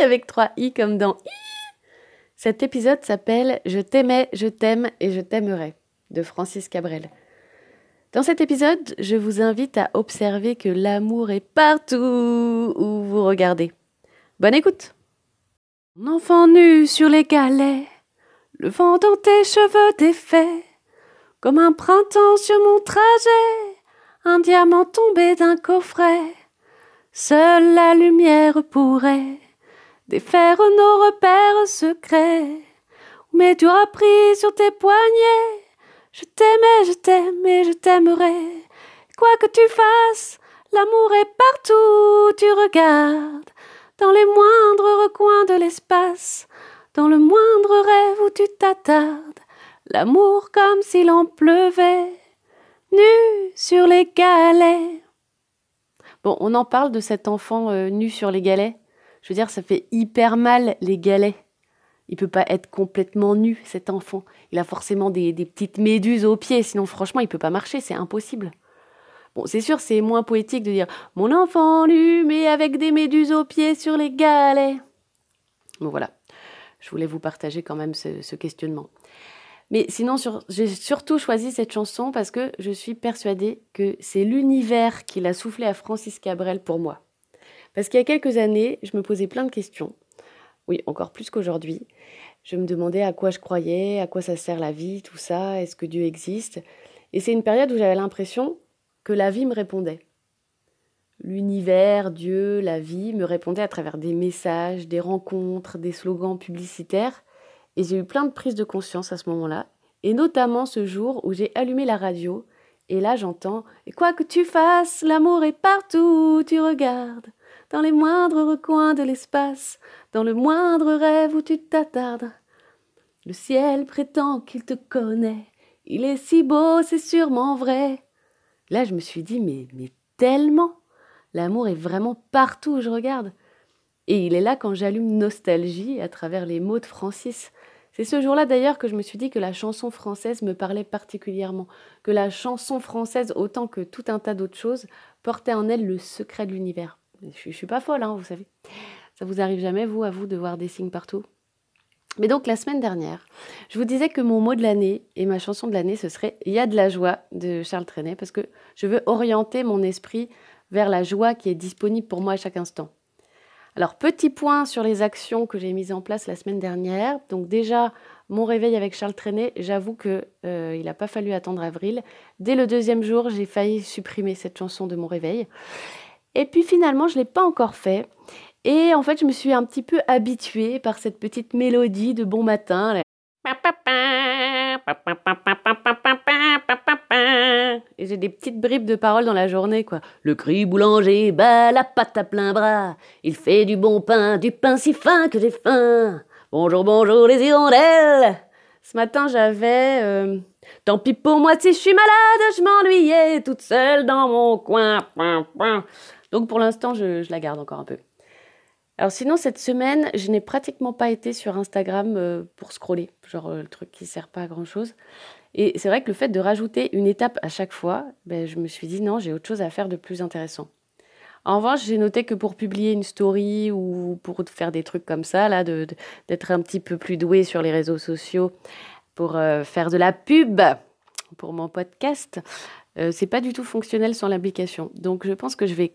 avec 3 i comme dans i. Cet épisode s'appelle Je t'aimais, je t'aime et je t'aimerai de Francis Cabrel. Dans cet épisode, je vous invite à observer que l'amour est partout où vous regardez. Bonne écoute. Mon enfant nu sur les galets, le vent dans tes cheveux défaits, comme un printemps sur mon trajet, un diamant tombé d'un coffret. Seule la lumière pourrait défaire nos repères secrets. Mais tu auras pris sur tes poignets. Je t'aimais, je t'aime je t'aimerai. Quoi que tu fasses, l'amour est partout. Tu regardes dans les moindres recoins de l'espace, dans le moindre rêve où tu t'attardes. L'amour comme s'il en pleuvait, nu sur les galets. Bon, on en parle de cet enfant euh, nu sur les galets. Je veux dire, ça fait hyper mal les galets. Il peut pas être complètement nu, cet enfant. Il a forcément des, petites méduses aux pieds, sinon franchement, il peut pas marcher, c'est impossible. Bon, c'est sûr, c'est moins poétique de dire mon enfant nu, mais avec des méduses aux pieds sur les galets. Bon, voilà. Je voulais vous partager quand même ce, questionnement. Mais sinon, j'ai surtout choisi cette chanson parce que je suis persuadée que c'est l'univers qui l'a soufflé à Francis Cabrel pour moi. Parce qu'il y a quelques années, je me posais plein de questions. Oui, encore plus qu'aujourd'hui. Je me demandais à quoi je croyais, à quoi ça sert la vie, tout ça, est-ce que Dieu existe? Et c'est une période où j'avais l'impression que la vie me répondait. L'univers, Dieu, la vie me répondaient à travers des messages, des rencontres, des slogans publicitaires. Et j'ai eu plein de prises de conscience à ce moment-là, et notamment ce jour où j'ai allumé la radio, et là j'entends quoi que tu fasses, l'amour est partout, tu regardes, dans les moindres recoins de l'espace, dans le moindre rêve où tu t'attardes. Le ciel prétend qu'il te connaît, il est si beau, c'est sûrement vrai. Là je me suis dit Mais, tellement L'amour est vraiment partout où je regarde. Et il est là quand j'allume Nostalgie à travers les mots de Francis. C'est ce jour-là d'ailleurs que je me suis dit que la chanson française me parlait particulièrement, que la chanson française, autant que tout un tas d'autres choses, portait en elle le secret de l'univers. Je, ne suis pas folle, hein, vous savez. Ça vous arrive jamais, vous, à vous, de voir des signes partout? Mais donc la semaine dernière, je vous disais que mon mot de l'année et ma chanson de l'année, ce serait Il y a de la joie de Charles Trenet, parce que je veux orienter mon esprit vers la joie qui est disponible pour moi à chaque instant. Alors, petit point sur les actions que j'ai mises en place la semaine dernière. Donc déjà, mon réveil avec Charles Trenet, j'avoue qu'il euh, n'a pas fallu attendre avril. Dès le deuxième jour, j'ai failli supprimer cette chanson de mon réveil. Et puis finalement, je ne l'ai pas encore fait. Et en fait, je me suis un petit peu habituée par cette petite mélodie de bon matin. Et j'ai des petites bribes de paroles dans la journée, quoi. Le cri boulanger bat la pâte à plein bras. Il fait du bon pain, du pain si fin que j'ai faim. Bonjour, bonjour les hirondelles. Ce matin, j'avais. Euh, Tant pis pour moi si je suis malade, je m'ennuyais toute seule dans mon coin. Donc pour l'instant, je, la garde encore un peu. Alors sinon, cette semaine, je n'ai pratiquement pas été sur Instagram euh, pour scroller, genre euh, le truc qui sert pas à grand-chose. Et c'est vrai que le fait de rajouter une étape à chaque fois, ben, je me suis dit non, j'ai autre chose à faire de plus intéressant. En revanche, j'ai noté que pour publier une story ou pour faire des trucs comme ça, là, d'être un petit peu plus doué sur les réseaux sociaux, pour euh, faire de la pub pour mon podcast, c'est pas du tout fonctionnel sans l'application. Donc je pense que je vais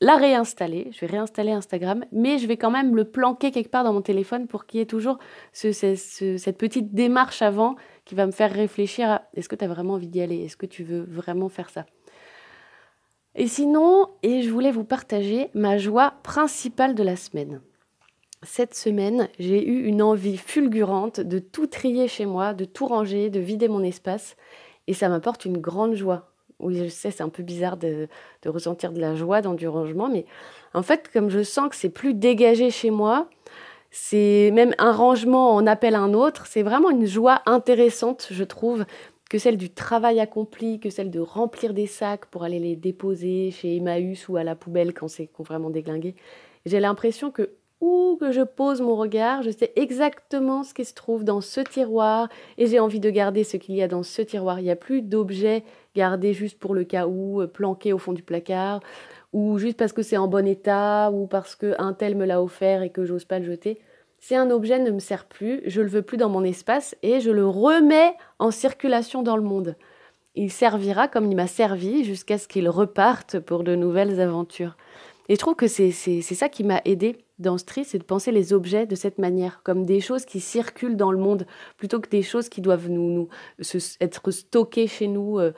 la réinstaller, je vais réinstaller Instagram, mais je vais quand même le planquer quelque part dans mon téléphone pour qu'il y ait toujours cette petite démarche avant qui va me faire réfléchir à est-ce que tu as vraiment envie d'y aller, est-ce que tu veux vraiment faire ça? Et sinon, et je voulais vous partager ma joie principale de la semaine. Cette semaine, j'ai eu une envie fulgurante de tout trier chez moi, de tout ranger, de vider mon espace, et ça m'apporte une grande joie oui, je sais, c'est un peu bizarre de, ressentir de la joie dans du rangement, mais en fait, comme je sens que c'est plus dégagé chez moi, c'est même un rangement en appelle un autre. C'est vraiment une joie intéressante, je trouve, que celle du travail accompli, que celle de remplir des sacs pour aller les déposer chez Emmaüs ou à la poubelle quand c'est vraiment déglingué. J'ai l'impression que où que je pose mon regard, je sais exactement ce qui se trouve dans ce tiroir et j'ai envie de garder ce qu'il y a dans ce tiroir. Il n'y a plus d'objets gardés juste pour le cas où, euh, planqués au fond du placard, ou juste parce que c'est en bon état, ou parce qu'un tel me l'a offert et que j'ose pas le jeter. Si un objet ne me sert plus, je le veux plus dans mon espace et je le remets en circulation dans le monde. Il servira comme il m'a servi jusqu'à ce qu'il reparte pour de nouvelles aventures. Et je trouve que c'est ça qui m'a aidé dans ce tri, c'est de penser les objets de cette manière, comme des choses qui circulent dans le monde, plutôt que des choses qui doivent nous, nous être stockées chez nous. Euh,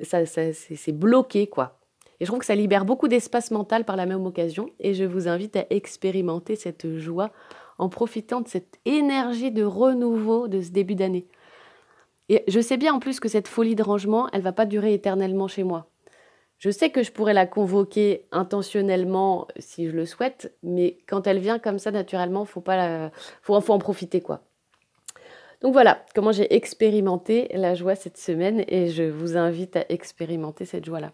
ça, c'est bloqué, quoi. Et je trouve que ça libère beaucoup d'espace mental par la même occasion. Et je vous invite à expérimenter cette joie en profitant de cette énergie de renouveau de ce début d'année. Et je sais bien en plus que cette folie de rangement, elle va pas durer éternellement chez moi. Je sais que je pourrais la convoquer intentionnellement si je le souhaite, mais quand elle vient comme ça naturellement, faut pas la... faut, en profiter quoi. Donc voilà comment j'ai expérimenté la joie cette semaine et je vous invite à expérimenter cette joie-là.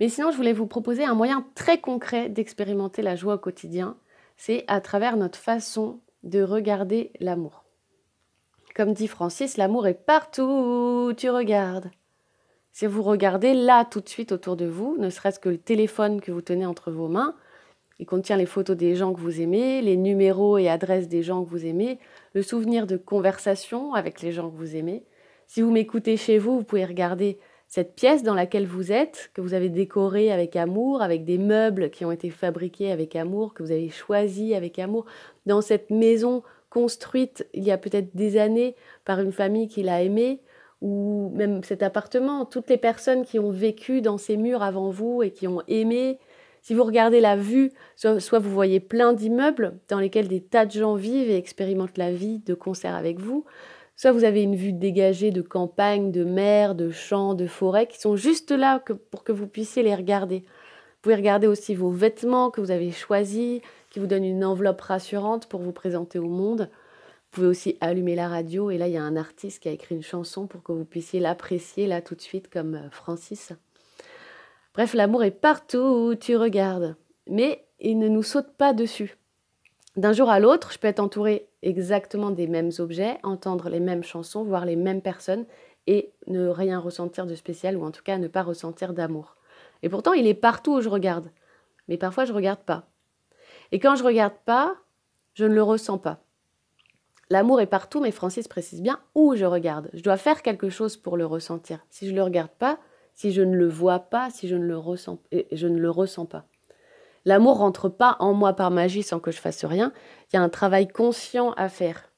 Mais sinon, je voulais vous proposer un moyen très concret d'expérimenter la joie au quotidien, c'est à travers notre façon de regarder l'amour. Comme dit Francis, l'amour est partout tu regardes. Si vous regardez là tout de suite autour de vous, ne serait-ce que le téléphone que vous tenez entre vos mains, il contient les photos des gens que vous aimez, les numéros et adresses des gens que vous aimez, le souvenir de conversations avec les gens que vous aimez. Si vous m'écoutez chez vous, vous pouvez regarder cette pièce dans laquelle vous êtes, que vous avez décorée avec amour, avec des meubles qui ont été fabriqués avec amour, que vous avez choisi avec amour, dans cette maison construite il y a peut-être des années par une famille qui l'a aimée, ou même cet appartement, toutes les personnes qui ont vécu dans ces murs avant vous et qui ont aimé. Si vous regardez la vue, soit, vous voyez plein d'immeubles dans lesquels des tas de gens vivent et expérimentent la vie de concert avec vous, soit vous avez une vue dégagée de campagne, de mer, de champs, de forêts qui sont juste là pour que vous puissiez les regarder. Vous pouvez regarder aussi vos vêtements que vous avez choisis, qui vous donnent une enveloppe rassurante pour vous présenter au monde. Vous pouvez aussi allumer la radio et là, il y a un artiste qui a écrit une chanson pour que vous puissiez l'apprécier là tout de suite comme euh, Francis. Bref, l'amour est partout où tu regardes, mais il ne nous saute pas dessus. D'un jour à l'autre, je peux être entouré exactement des mêmes objets, entendre les mêmes chansons, voir les mêmes personnes et ne rien ressentir de spécial ou en tout cas ne pas ressentir d'amour. Et pourtant, il est partout où je regarde. Mais parfois, je ne regarde pas. Et quand je ne regarde pas, je ne le ressens pas. L'amour est partout, mais Francis précise bien où je regarde. Je dois faire quelque chose pour le ressentir. Si je ne le regarde pas, si je ne le vois pas, si je ne le ressens, je ne le ressens pas. L'amour rentre pas en moi par magie sans que je fasse rien. Il y a un travail conscient à faire.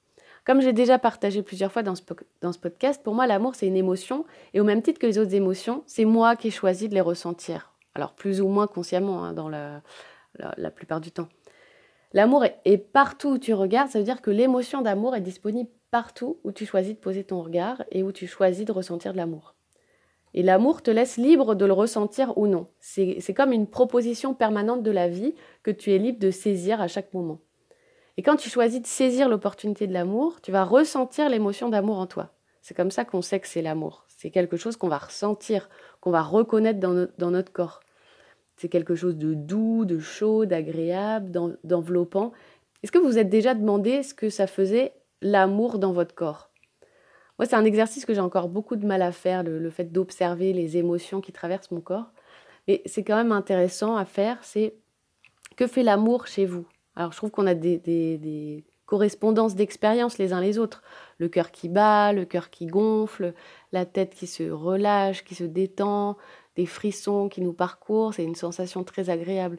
Comme j'ai déjà partagé plusieurs fois dans ce, podcast, pour moi, l'amour, c'est une émotion. Et au même titre que les autres émotions, c'est moi qui ai choisi de les ressentir. Alors, plus ou moins consciemment, hein, dans la plupart du temps. L'amour est partout où tu regardes, ça veut dire que l'émotion d'amour est disponible partout où tu choisis de poser ton regard et où tu choisis de ressentir de l'amour. Et l'amour te laisse libre de le ressentir ou non. C'est comme une proposition permanente de la vie que tu es libre de saisir à chaque moment. Et quand tu choisis de saisir l'opportunité de l'amour, tu vas ressentir l'émotion d'amour en toi. C'est comme ça qu'on sait que c'est l'amour. C'est quelque chose qu'on va ressentir, qu'on va reconnaître dans notre corps. C'est quelque chose de doux, de chaud, d'agréable, d'enveloppant. Est-ce que vous vous êtes déjà demandé ce que ça faisait l'amour dans votre corps? Moi, c'est un exercice que j'ai encore beaucoup de mal à faire, le, fait d'observer les émotions qui traversent mon corps. Mais c'est quand même intéressant à faire, c'est que fait l'amour chez vous? Alors, je trouve qu'on a des, des correspondances d'expérience les uns les autres. Le cœur qui bat, le cœur qui gonfle, la tête qui se relâche, qui se détend, des frissons qui nous parcourent, c'est une sensation très agréable.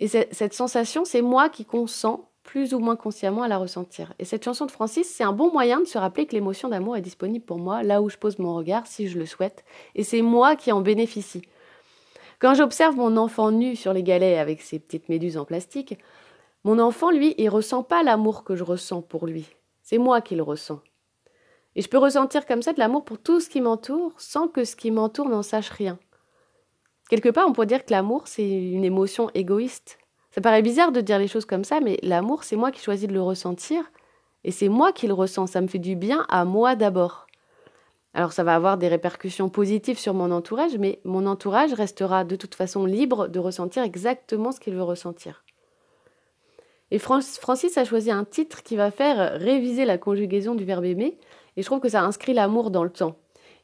Et cette sensation, c'est moi qui consens plus ou moins consciemment à la ressentir. Et cette chanson de Francis, c'est un bon moyen de se rappeler que l'émotion d'amour est disponible pour moi là où je pose mon regard si je le souhaite, et c'est moi qui en bénéficie. Quand j'observe mon enfant nu sur les galets avec ses petites méduses en plastique, mon enfant, lui, il ressent pas l'amour que je ressens pour lui. C'est moi qui le ressens. Et je peux ressentir comme ça de l'amour pour tout ce qui m'entoure sans que ce qui m'entoure n'en sache rien. Quelque part, on pourrait dire que l'amour, c'est une émotion égoïste. Ça paraît bizarre de dire les choses comme ça, mais l'amour, c'est moi qui choisis de le ressentir, et c'est moi qui le ressens. Ça me fait du bien à moi d'abord. Alors ça va avoir des répercussions positives sur mon entourage, mais mon entourage restera de toute façon libre de ressentir exactement ce qu'il veut ressentir. Et Francis a choisi un titre qui va faire réviser la conjugaison du verbe aimer, et je trouve que ça inscrit l'amour dans le temps.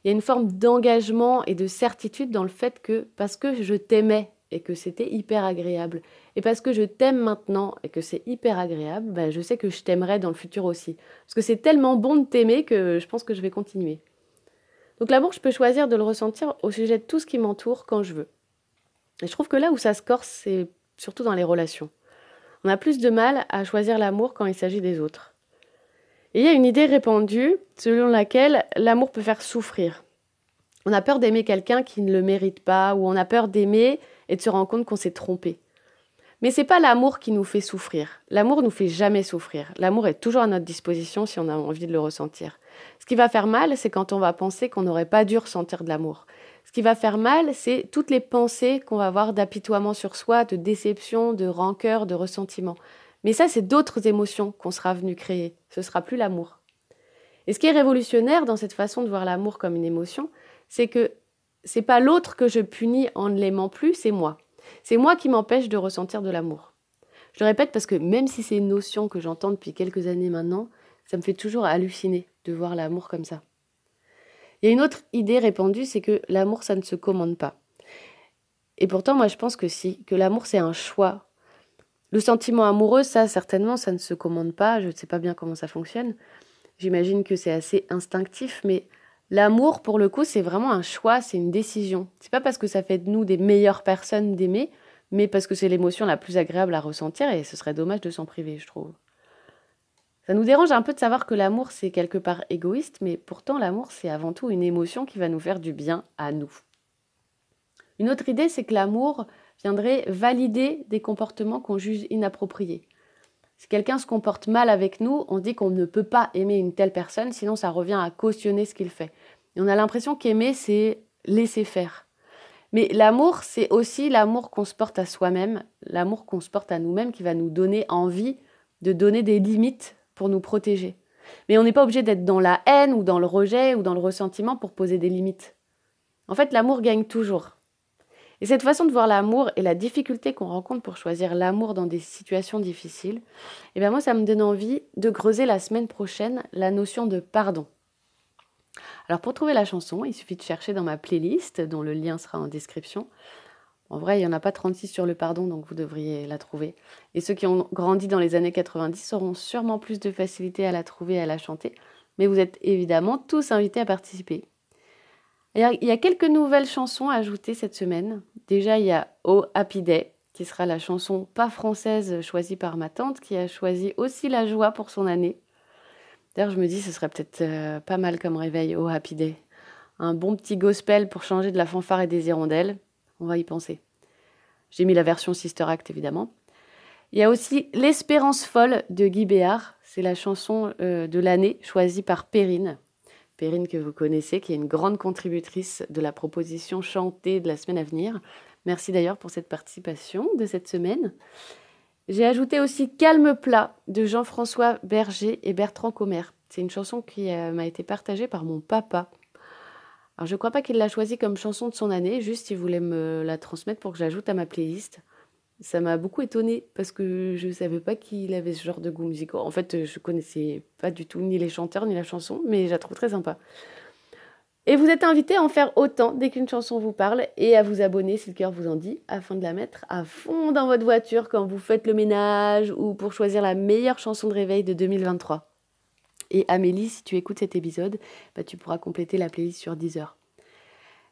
Il y a une forme d'engagement et de certitude dans le fait que parce que je t'aimais et que c'était hyper agréable, et parce que je t'aime maintenant et que c'est hyper agréable, ben je sais que je t'aimerai dans le futur aussi. Parce que c'est tellement bon de t'aimer que je pense que je vais continuer. Donc l'amour, je peux choisir de le ressentir au sujet de tout ce qui m'entoure quand je veux. Et je trouve que là où ça se corse, c'est surtout dans les relations. On a plus de mal à choisir l'amour quand il s'agit des autres. Et il y a une idée répandue selon laquelle l'amour peut faire souffrir. On a peur d'aimer quelqu'un qui ne le mérite pas, ou on a peur d'aimer et de se rendre compte qu'on s'est trompé. Mais c'est pas l'amour qui nous fait souffrir. L'amour nous fait jamais souffrir. L'amour est toujours à notre disposition si on a envie de le ressentir. Ce qui va faire mal, c'est quand on va penser qu'on n'aurait pas dû ressentir de l'amour. Ce qui va faire mal, c'est toutes les pensées qu'on va avoir d'apitoiement sur soi, de déception, de rancœur, de ressentiment. Mais ça, c'est d'autres émotions qu'on sera venu créer. Ce sera plus l'amour. Et ce qui est révolutionnaire dans cette façon de voir l'amour comme une émotion, c'est que c'est pas l'autre que je punis en ne l'aimant plus, c'est moi. C'est moi qui m'empêche de ressentir de l'amour. Je le répète parce que même si c'est une notion que j'entends depuis quelques années maintenant, ça me fait toujours halluciner de voir l'amour comme ça. Il y a une autre idée répandue, c'est que l'amour, ça ne se commande pas. Et pourtant, moi, je pense que si, que l'amour, c'est un choix. Le sentiment amoureux, ça, certainement, ça ne se commande pas. Je ne sais pas bien comment ça fonctionne. J'imagine que c'est assez instinctif, mais L'amour, pour le coup, c'est vraiment un choix, c'est une décision. C'est pas parce que ça fait de nous des meilleures personnes d'aimer, mais parce que c'est l'émotion la plus agréable à ressentir et ce serait dommage de s'en priver, je trouve. Ça nous dérange un peu de savoir que l'amour, c'est quelque part égoïste, mais pourtant l'amour, c'est avant tout une émotion qui va nous faire du bien à nous. Une autre idée, c'est que l'amour viendrait valider des comportements qu'on juge inappropriés. Si quelqu'un se comporte mal avec nous, on dit qu'on ne peut pas aimer une telle personne, sinon ça revient à cautionner ce qu'il fait. Et on a l'impression qu'aimer, c'est laisser faire. Mais l'amour, c'est aussi l'amour qu'on se porte à soi-même, l'amour qu'on se porte à nous-mêmes qui va nous donner envie de donner des limites pour nous protéger. Mais on n'est pas obligé d'être dans la haine ou dans le rejet ou dans le ressentiment pour poser des limites. En fait, l'amour gagne toujours. Et cette façon de voir l'amour et la difficulté qu'on rencontre pour choisir l'amour dans des situations difficiles, eh bien moi ça me donne envie de creuser la semaine prochaine la notion de pardon. Alors pour trouver la chanson, il suffit de chercher dans ma playlist dont le lien sera en description. En vrai, il n'y en a pas 36 sur le pardon, donc vous devriez la trouver. Et ceux qui ont grandi dans les années 90 auront sûrement plus de facilité à la trouver et à la chanter. Mais vous êtes évidemment tous invités à participer. Il y a quelques nouvelles chansons à ajouter cette semaine. Déjà, il y a Oh Happy Day, qui sera la chanson pas française choisie par ma tante, qui a choisi aussi la joie pour son année. D'ailleurs, je me dis, ce serait peut-être euh, pas mal comme réveil, Oh Happy Day. Un bon petit gospel pour changer de la fanfare et des hirondelles. On va y penser. J'ai mis la version Sister Act, évidemment. Il y a aussi L'Espérance folle de Guy Béard. C'est la chanson euh, de l'année choisie par Perrine. Perrine que vous connaissez, qui est une grande contributrice de la proposition chantée de la semaine à venir. Merci d'ailleurs pour cette participation de cette semaine. J'ai ajouté aussi Calme plat de Jean-François Berger et Bertrand Commer. C'est une chanson qui euh, m'a été partagée par mon papa. Alors je ne crois pas qu'il l'a choisie comme chanson de son année, juste il voulait me la transmettre pour que j'ajoute à ma playlist. Ça m'a beaucoup étonnée parce que je ne savais pas qu'il avait ce genre de goût musical. En fait, je connaissais pas du tout ni les chanteurs ni la chanson, mais je la trouve très sympa. Et vous êtes invité à en faire autant dès qu'une chanson vous parle et à vous abonner si le cœur vous en dit, afin de la mettre à fond dans votre voiture quand vous faites le ménage ou pour choisir la meilleure chanson de réveil de 2023. Et Amélie, si tu écoutes cet épisode, bah, tu pourras compléter la playlist sur Deezer.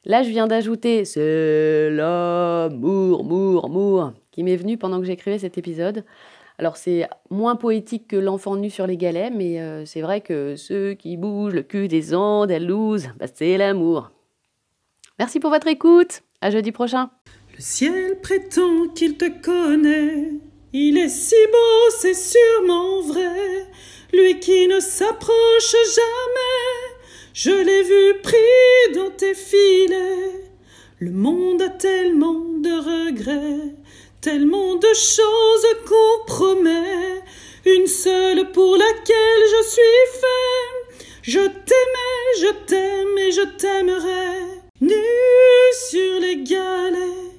Là, je viens d'ajouter C'est l'amour, mour, mour qui m'est venu pendant que j'écrivais cet épisode. Alors c'est moins poétique que l'enfant nu sur les galets, mais euh, c'est vrai que ceux qui bougent le cul des Andalouses, bah, c'est l'amour. Merci pour votre écoute. À jeudi prochain. Le ciel prétend qu'il te connaît. Il est si beau, c'est sûrement vrai. Lui qui ne s'approche jamais. Je l'ai vu pris dans tes filets. Le monde a tellement de regrets, tellement de choses qu'on promet. Une seule pour laquelle je suis fait. Je t'aimais, je t'aime et je t'aimerai. Nu sur les galets,